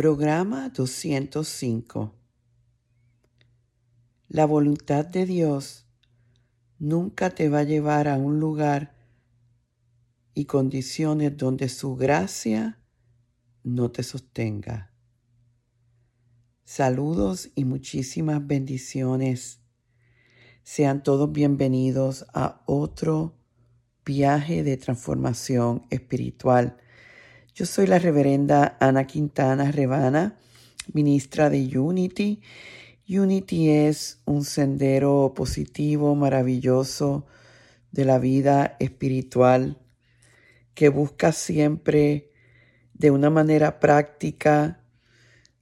Programa 205 La voluntad de Dios nunca te va a llevar a un lugar y condiciones donde su gracia no te sostenga. Saludos y muchísimas bendiciones. Sean todos bienvenidos a otro viaje de transformación espiritual. Yo soy la reverenda Ana Quintana Rebana, ministra de Unity. Unity es un sendero positivo, maravilloso de la vida espiritual que busca siempre de una manera práctica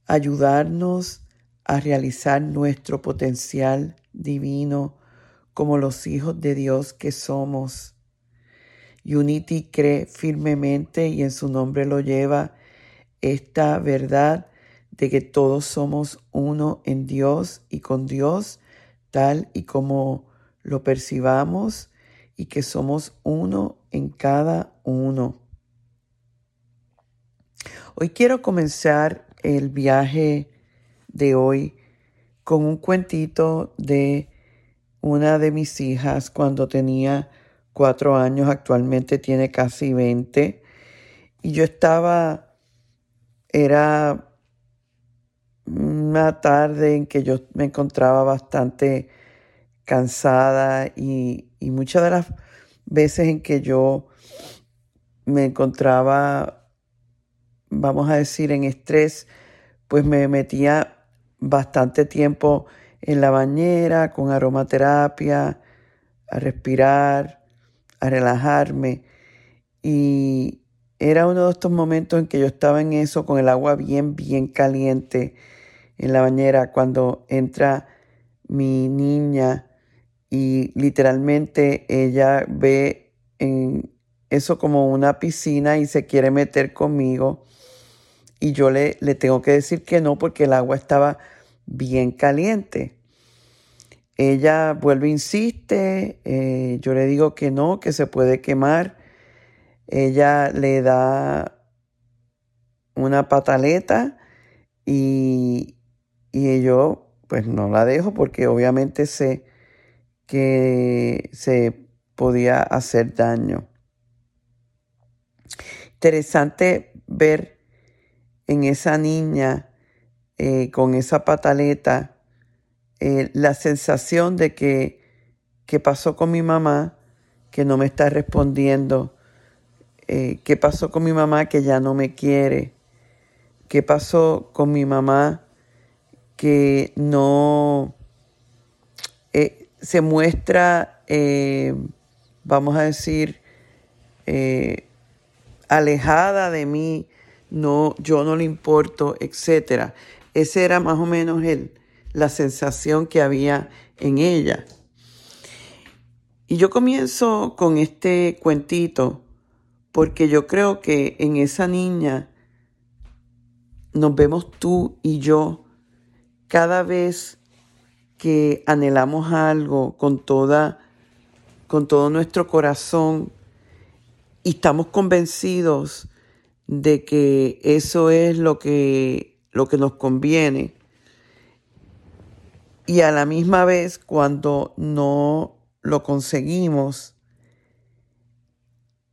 ayudarnos a realizar nuestro potencial divino como los hijos de Dios que somos. Unity cree firmemente y en su nombre lo lleva esta verdad de que todos somos uno en Dios y con Dios tal y como lo percibamos y que somos uno en cada uno. Hoy quiero comenzar el viaje de hoy con un cuentito de una de mis hijas cuando tenía cuatro años, actualmente tiene casi veinte. Y yo estaba, era una tarde en que yo me encontraba bastante cansada y, y muchas de las veces en que yo me encontraba, vamos a decir, en estrés, pues me metía bastante tiempo en la bañera con aromaterapia, a respirar, a relajarme. Y era uno de estos momentos en que yo estaba en eso con el agua bien, bien caliente en la bañera cuando entra mi niña y literalmente ella ve en eso como una piscina y se quiere meter conmigo y yo le, le tengo que decir que no porque el agua estaba bien caliente. Ella vuelve, insiste, eh, yo le digo que no, que se puede quemar. Ella le da una pataleta y, y yo pues no la dejo porque obviamente sé que se podía hacer daño. Interesante ver en esa niña eh, con esa pataleta eh, la sensación de que, ¿qué pasó con mi mamá? Que no me está respondiendo. Eh, ¿Qué pasó con mi mamá que ya no me quiere? ¿Qué pasó con mi mamá que no se muestra, vamos a decir, alejada de mí, no, yo no le importo, etc. Esa era más o menos el, la sensación que había en ella. Y yo comienzo con este cuentito porque yo creo que en esa niña nos vemos tú y yo cada vez que anhelamos algo con toda con todo nuestro corazón y estamos convencidos de que eso es lo que, lo que nos conviene. Y a la misma vez, cuando no lo conseguimos,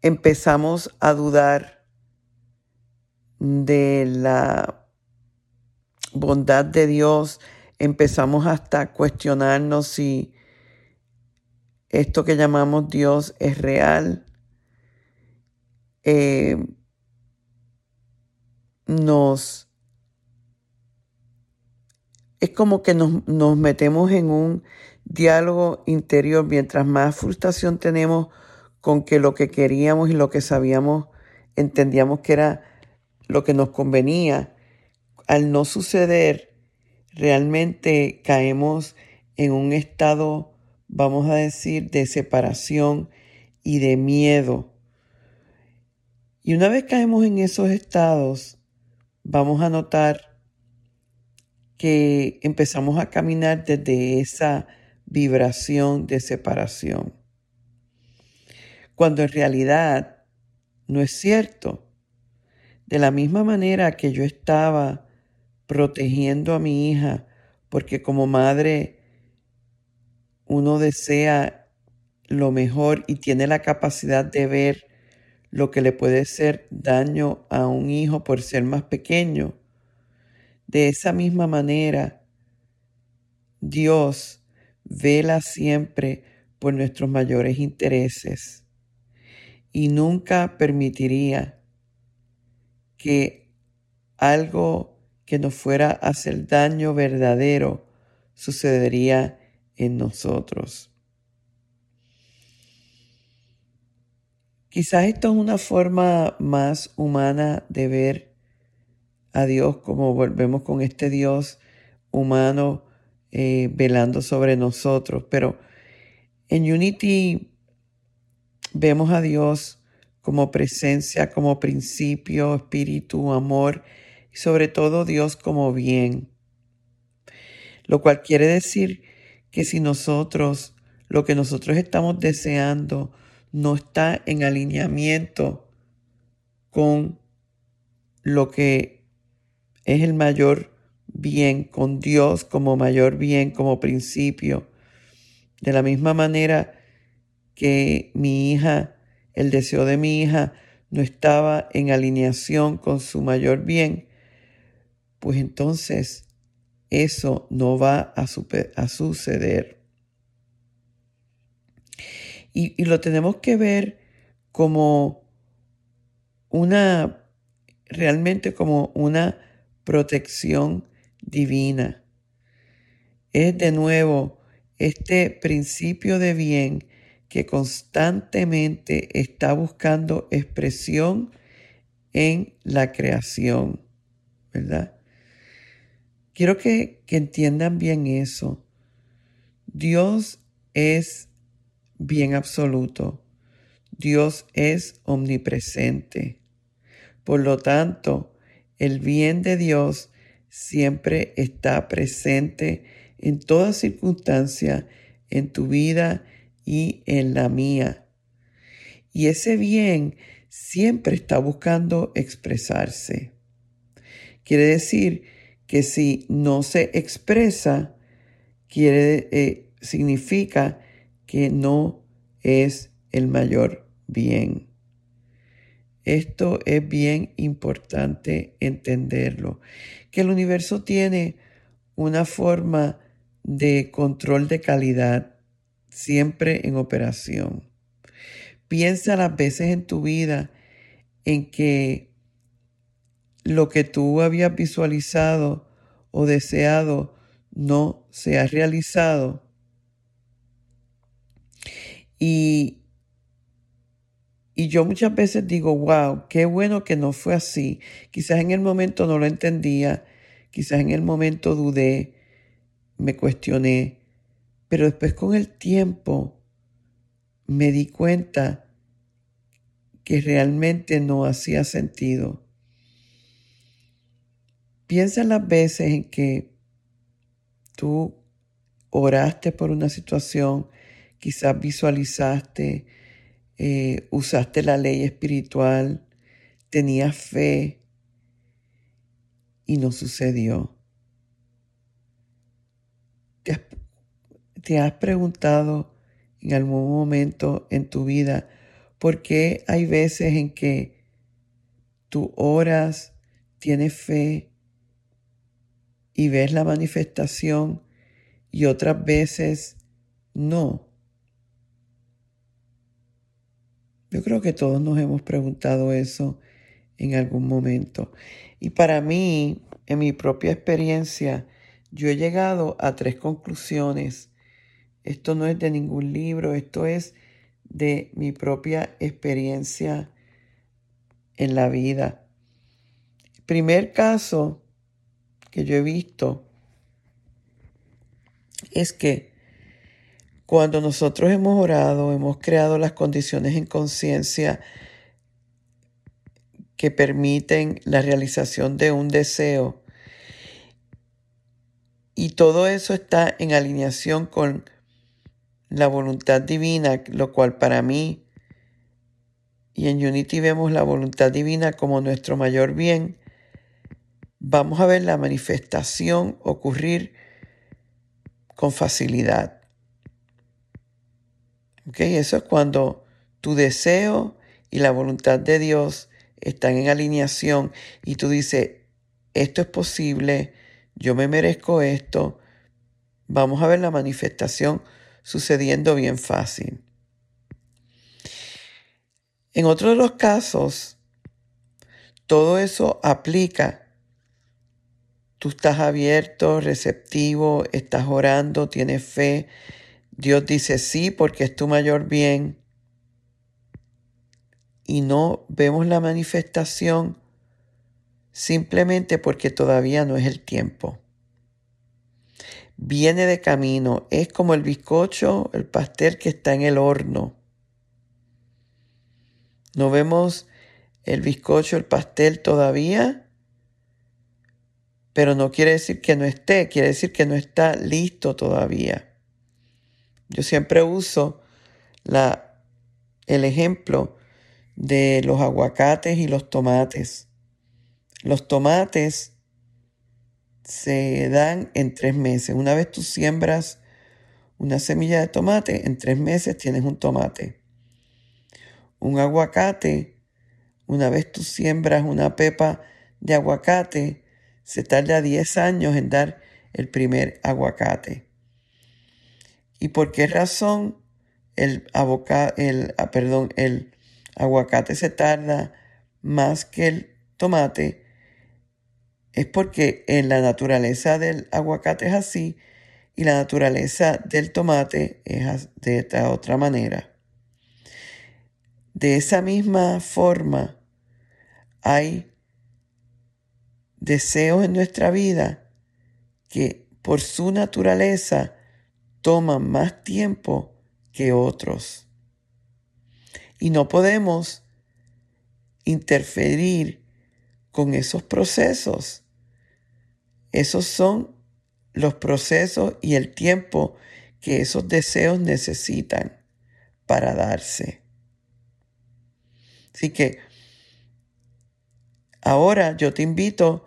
empezamos a dudar de la bondad de Dios, empezamos hasta a cuestionarnos si esto que llamamos Dios es real. Eh, nos... Es como que nos, nos metemos en un diálogo interior mientras más frustración tenemos con que lo que queríamos y lo que sabíamos, entendíamos que era lo que nos convenía. Al no suceder, realmente caemos en un estado, vamos a decir, de separación y de miedo. Y una vez caemos en esos estados, vamos a notar que empezamos a caminar desde esa vibración de separación. Cuando en realidad no es cierto. De la misma manera que yo estaba protegiendo a mi hija, porque como madre uno desea lo mejor y tiene la capacidad de ver lo que le puede hacer daño a un hijo por ser más pequeño. De esa misma manera, Dios vela siempre por nuestros mayores intereses y nunca permitiría que algo que nos fuera a hacer daño verdadero sucedería en nosotros. Quizás esto es una forma más humana de ver a Dios como volvemos con este Dios humano eh, velando sobre nosotros, pero en Unity vemos a Dios como presencia, como principio, espíritu, amor y sobre todo Dios como bien. Lo cual quiere decir que si nosotros, lo que nosotros estamos deseando, no está en alineamiento con lo que es el mayor bien, con Dios como mayor bien, como principio, de la misma manera que mi hija, el deseo de mi hija, no estaba en alineación con su mayor bien, pues entonces eso no va a, suceder. Y, y lo tenemos que ver como una, realmente como una protección divina. Es de nuevo este principio de bien que constantemente está buscando expresión en la creación, ¿verdad? Quiero que, que entiendan bien eso. Dios es bien absoluto. Dios es omnipresente. Por lo tanto, el bien de Dios siempre está presente en toda circunstancia en tu vida y en la mía. Y ese bien siempre está buscando expresarse. Quiere decir que si no se expresa, quiere, eh, significa que no es el mayor bien. Esto es bien importante entenderlo, que el universo tiene una forma de control de calidad siempre en operación. Piensa las veces en tu vida en que lo que tú habías visualizado o deseado no se ha realizado. Y, y yo muchas veces digo, wow, qué bueno que no fue así. Quizás en el momento no lo entendía, quizás en el momento dudé, me cuestioné, pero después con el tiempo me di cuenta que realmente no hacía sentido. Piensa en las veces en que tú oraste por una situación, quizás visualizaste, eh, usaste la ley espiritual, tenías fe y no sucedió. ¿Te has preguntado en algún momento en tu vida por qué hay veces en que tú oras, tienes fe y ves la manifestación y otras veces no? Yo creo que todos nos hemos preguntado eso en algún momento. Y para mí, en mi propia experiencia, yo he llegado a tres conclusiones esto no es de ningún libro, esto es de mi propia experiencia en la vida. El primer caso que yo he visto es que cuando nosotros hemos orado, hemos creado las condiciones en conciencia que permiten la realización de un deseo, y todo eso está en alineación con la voluntad divina, lo cual para mí y en Unity vemos la voluntad divina como nuestro mayor bien, vamos a ver la manifestación ocurrir con facilidad. Eso es cuando tu deseo y la voluntad de Dios están en alineación y tú dices, esto es posible, yo me merezco esto, vamos a ver la manifestación sucediendo bien fácil. En otro de los casos, todo eso aplica. Tú estás abierto, receptivo, estás orando, tienes fe. Dios dice sí porque es tu mayor bien. Y no vemos la manifestación simplemente porque todavía no es el tiempo. Viene de camino, es como el bizcocho, el pastel que está en el horno. No vemos el bizcocho, el pastel todavía, pero no quiere decir que no esté, quiere decir que no está listo todavía. Yo siempre uso la, el ejemplo de los aguacates y los tomates. Los tomates se dan en tres meses. Una vez tú siembras una semilla de tomate, en tres meses tienes un tomate. Un aguacate, una vez tú siembras una pepa de aguacate, se tarda 10 años en dar el primer aguacate. ¿Y por qué razón el, el, ah, perdón, el aguacate se tarda más que el tomate? es porque en la naturaleza del aguacate es así y la naturaleza del tomate es de esta otra manera. De esa misma forma hay deseos en nuestra vida que por su naturaleza toman más tiempo que otros. Y no podemos interferir con esos procesos esos son los procesos y el tiempo que esos deseos necesitan para darse. Así que ahora yo te invito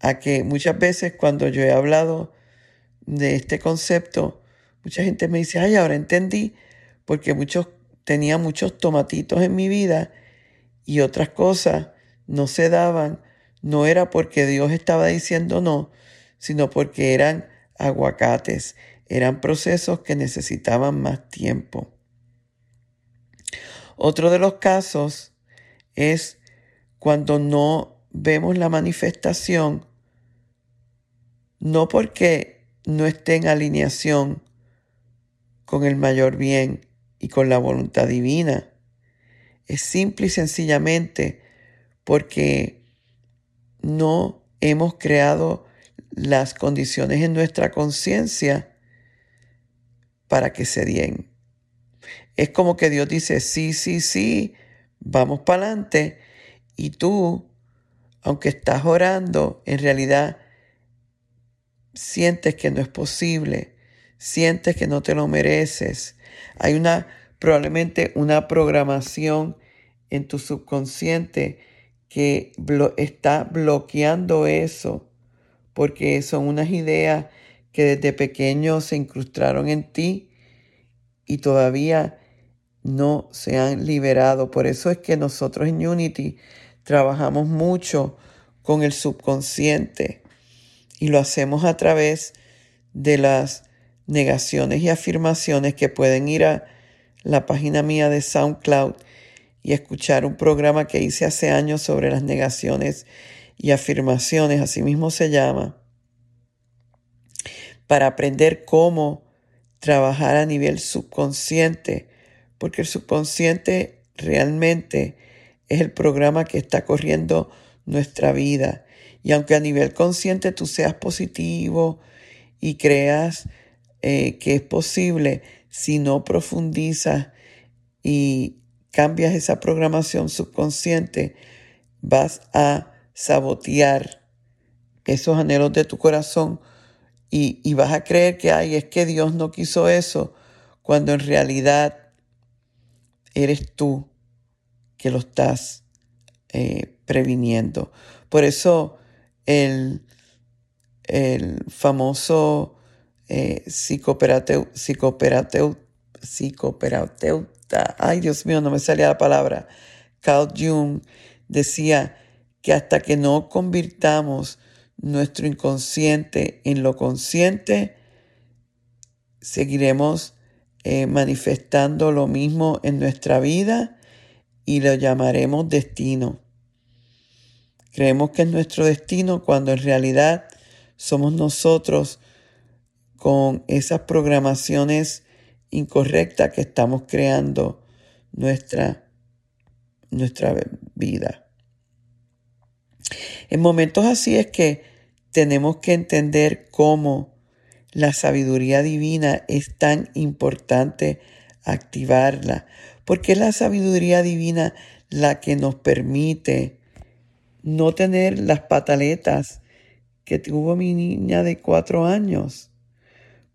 a que muchas veces cuando yo he hablado de este concepto, mucha gente me dice, ay, ahora entendí, porque muchos tenía muchos tomatitos en mi vida y otras cosas no se daban, no era porque Dios estaba diciendo no, sino porque eran aguacates, eran procesos que necesitaban más tiempo. Otro de los casos es cuando no vemos la manifestación, no porque no esté en alineación con el mayor bien y con la voluntad divina, es simple y sencillamente porque no hemos creado las condiciones en nuestra conciencia para que se den. Es como que Dios dice, sí, sí, sí, vamos para adelante. Y tú, aunque estás orando, en realidad sientes que no es posible, sientes que no te lo mereces. Hay una, probablemente una programación en tu subconsciente que está bloqueando eso porque son unas ideas que desde pequeño se incrustaron en ti y todavía no se han liberado. Por eso es que nosotros en Unity trabajamos mucho con el subconsciente y lo hacemos a través de las negaciones y afirmaciones que pueden ir a la página mía de SoundCloud y escuchar un programa que hice hace años sobre las negaciones y afirmaciones, así mismo se llama, para aprender cómo trabajar a nivel subconsciente, porque el subconsciente realmente es el programa que está corriendo nuestra vida. Y aunque a nivel consciente tú seas positivo y creas eh, que es posible, si no profundizas y cambias esa programación subconsciente, vas a sabotear esos anhelos de tu corazón y, vas a creer que, ay, es que Dios no quiso eso, cuando en realidad eres tú que lo estás eh, previniendo. Por eso el, el famoso eh, psicoterapeuta, ay Dios mío, no me salía la palabra, Carl Jung decía que hasta que no convirtamos nuestro inconsciente en lo consciente, seguiremos eh, manifestando lo mismo en nuestra vida y lo llamaremos destino. Creemos que es nuestro destino cuando en realidad somos nosotros con esas programaciones incorrectas que estamos creando nuestra, nuestra vida. En momentos así es que tenemos que entender cómo la sabiduría divina es tan importante activarla, porque es la sabiduría divina la que nos permite no tener las pataletas que tuvo mi niña de cuatro años.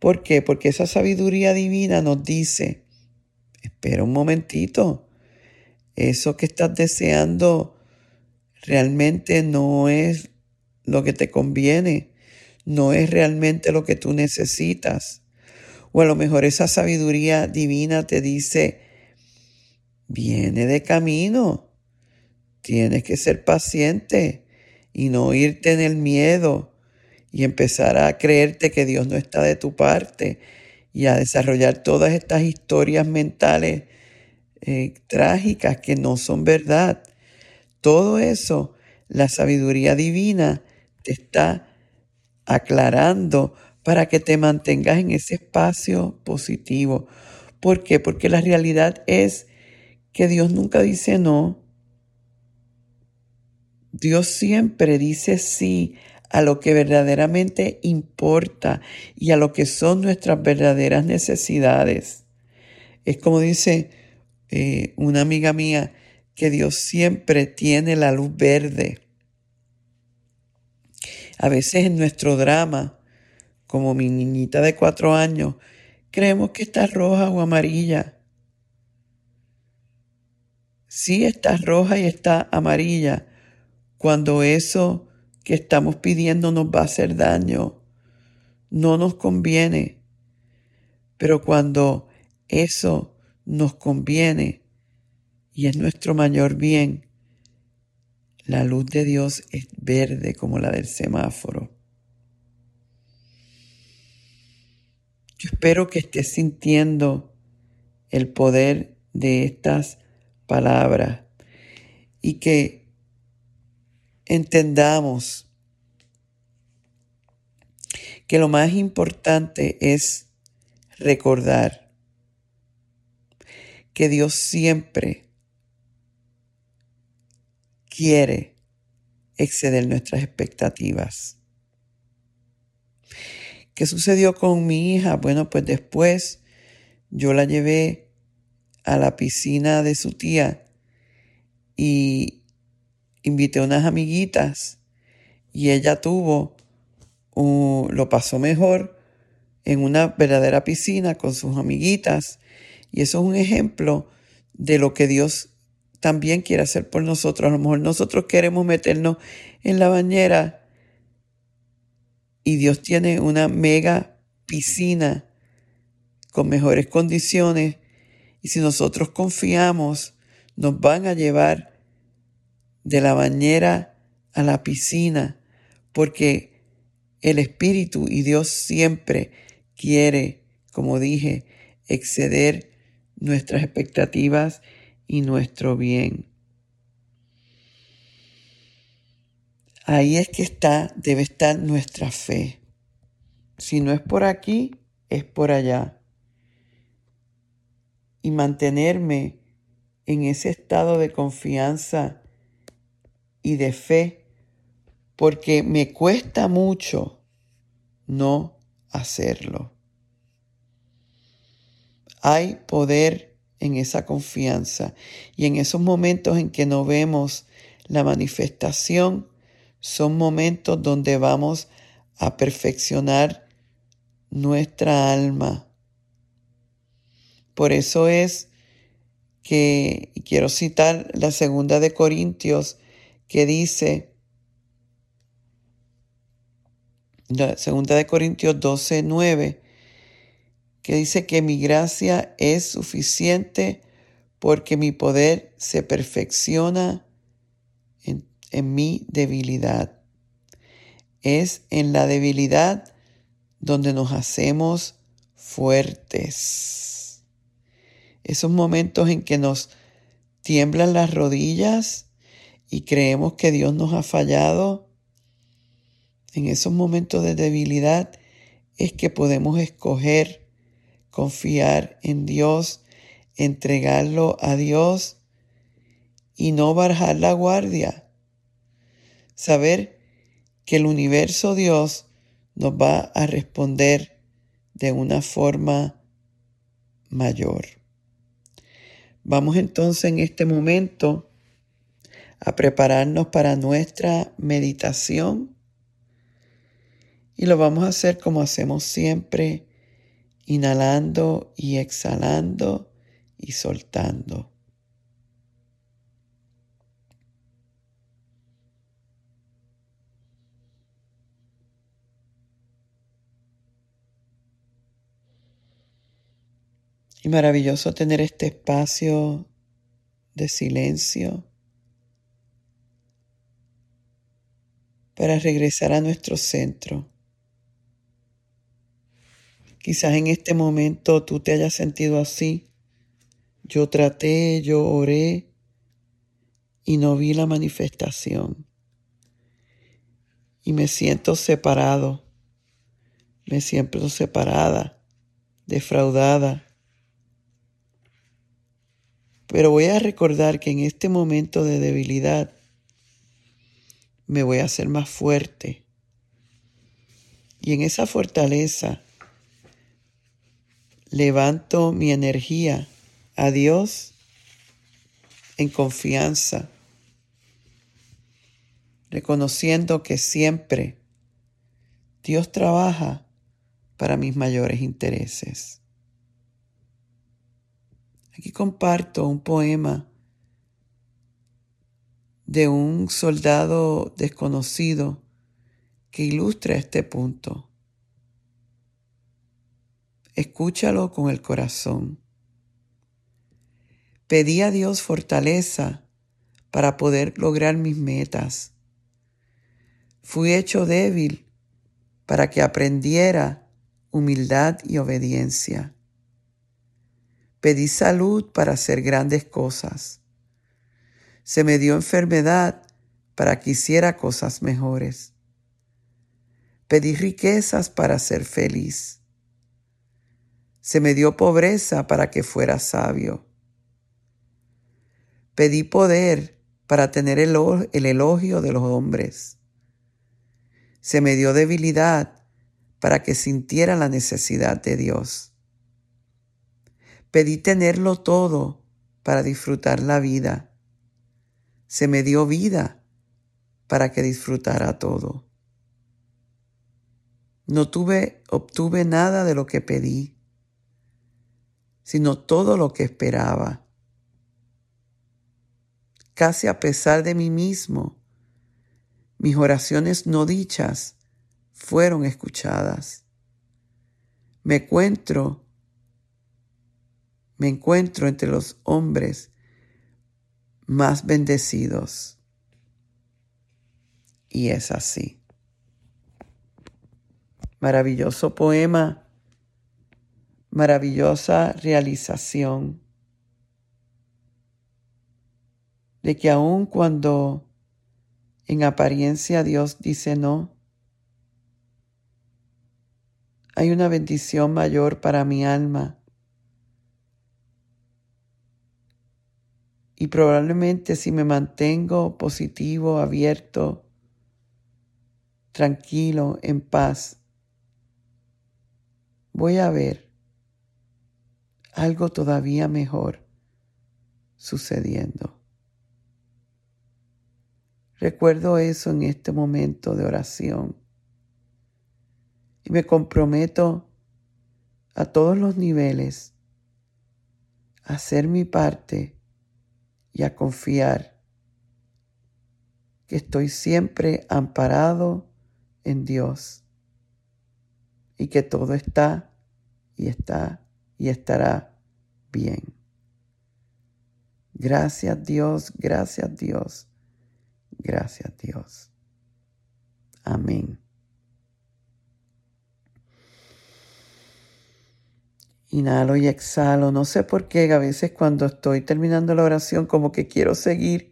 ¿Por qué? Porque esa sabiduría divina nos dice, espera un momentito, eso que estás deseando realmente no es lo que te conviene, no es realmente lo que tú necesitas. O a lo mejor esa sabiduría divina te dice, viene de camino, tienes que ser paciente y no irte en el miedo y empezar a creerte que Dios no está de tu parte y a desarrollar todas estas historias mentales eh, trágicas que no son verdad. Todo eso, la sabiduría divina te está aclarando para que te mantengas en ese espacio positivo. ¿Por qué? Porque la realidad es que Dios nunca dice no. Dios siempre dice sí a lo que verdaderamente importa y a lo que son nuestras verdaderas necesidades. Es como dice eh, una amiga mía, que Dios siempre tiene la luz verde. A veces en nuestro drama, como mi niñita de cuatro años, creemos que está roja o amarilla. Sí está roja y está amarilla cuando eso que estamos pidiendo nos va a hacer daño. No nos conviene. Pero cuando eso nos conviene y es nuestro mayor bien, la luz de Dios es verde como la del semáforo. Yo espero que estés sintiendo el poder de estas palabras y que entendamos que lo más importante es recordar que Dios siempre quiere exceder nuestras expectativas. ¿Qué sucedió con mi hija? Bueno, pues después yo la llevé a la piscina de su tía y invité a unas amiguitas y ella tuvo, lo pasó mejor en una verdadera piscina con sus amiguitas y eso es un ejemplo de lo que Dios también quiere hacer por nosotros. A lo mejor nosotros queremos meternos en la bañera y Dios tiene una mega piscina con mejores condiciones y si nosotros confiamos, nos van a llevar de la bañera a la piscina porque el Espíritu y Dios siempre quiere, como dije, exceder nuestras expectativas y nuestro bien. Ahí es que está, debe estar nuestra fe. Si no es por aquí, es por allá. Y mantenerme en ese estado de confianza y de fe, porque me cuesta mucho no hacerlo. Hay poder en esa confianza. Y en esos momentos en que no vemos la manifestación, son momentos donde vamos a perfeccionar nuestra alma. Por eso es que quiero citar la segunda de Corintios que dice, segunda de Corintios 12, 9, que dice que mi gracia es suficiente porque mi poder se perfecciona en, en mi debilidad. Es en la debilidad donde nos hacemos fuertes. Esos momentos en que nos tiemblan las rodillas y creemos que Dios nos ha fallado, en esos momentos de debilidad es que podemos escoger confiar en Dios, entregarlo a Dios y no bajar la guardia. Saber que el universo Dios nos va a responder de una forma mayor. Vamos entonces en este momento a prepararnos para nuestra meditación y lo vamos a hacer como hacemos siempre, inhalando y exhalando y soltando. Y maravilloso tener este espacio de silencio para regresar a nuestro centro. Quizás en este momento tú te hayas sentido así. Yo traté, yo oré y no vi la manifestación. Y me siento separado, me siento separada, defraudada. Pero voy a recordar que en este momento de debilidad me voy a hacer más fuerte. Y en esa fortaleza levanto mi energía a Dios en confianza, reconociendo que siempre Dios trabaja para mis mayores intereses. Aquí comparto un poema de un soldado desconocido que ilustra este punto. Escúchalo con el corazón. Pedí a Dios fortaleza para poder lograr mis metas. Fui hecho débil para que aprendiera humildad y obediencia. Pedí salud para hacer grandes cosas. Se me dio enfermedad para que hiciera cosas mejores. Pedí riquezas para ser feliz. Se me dio pobreza para que fuera sabio. Pedí poder para tener el, elogio de los hombres. Se me dio debilidad para que sintiera la necesidad de Dios. Pedí tenerlo todo para disfrutar la vida. Se me dio vida para que disfrutara todo. No tuve, obtuve nada de lo que pedí, sino todo lo que esperaba. Casi a pesar de mí mismo, mis oraciones no dichas fueron escuchadas. Me encuentro me encuentro entre los hombres más bendecidos. Y es así. Maravilloso poema, maravillosa realización de que aun cuando en apariencia Dios dice no, hay una bendición mayor para mi alma Y probablemente si me mantengo positivo, abierto, tranquilo, en paz, voy a ver algo todavía mejor sucediendo. Recuerdo eso en este momento de oración y me comprometo a todos los niveles a hacer mi parte y a confiar que estoy siempre amparado en Dios y que todo está y está y estará bien. Gracias Dios, gracias Dios, gracias Dios. Amén. Inhalo y exhalo. No sé por qué a veces cuando estoy terminando la oración como que quiero seguir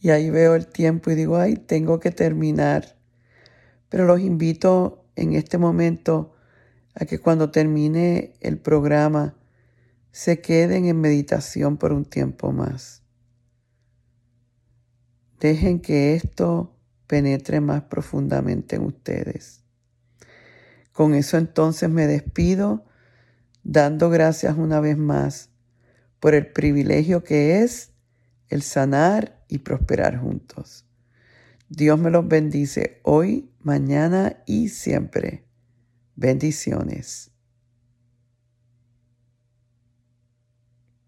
y ahí veo el tiempo y digo, ay, tengo que terminar. Pero los invito en este momento a que cuando termine el programa se queden en meditación por un tiempo más. Dejen que esto penetre más profundamente en ustedes. Con eso entonces me despido dando gracias una vez más por el privilegio que es el sanar y prosperar juntos. Dios me los bendice hoy, mañana y siempre. Bendiciones.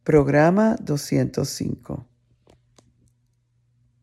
Programa 205.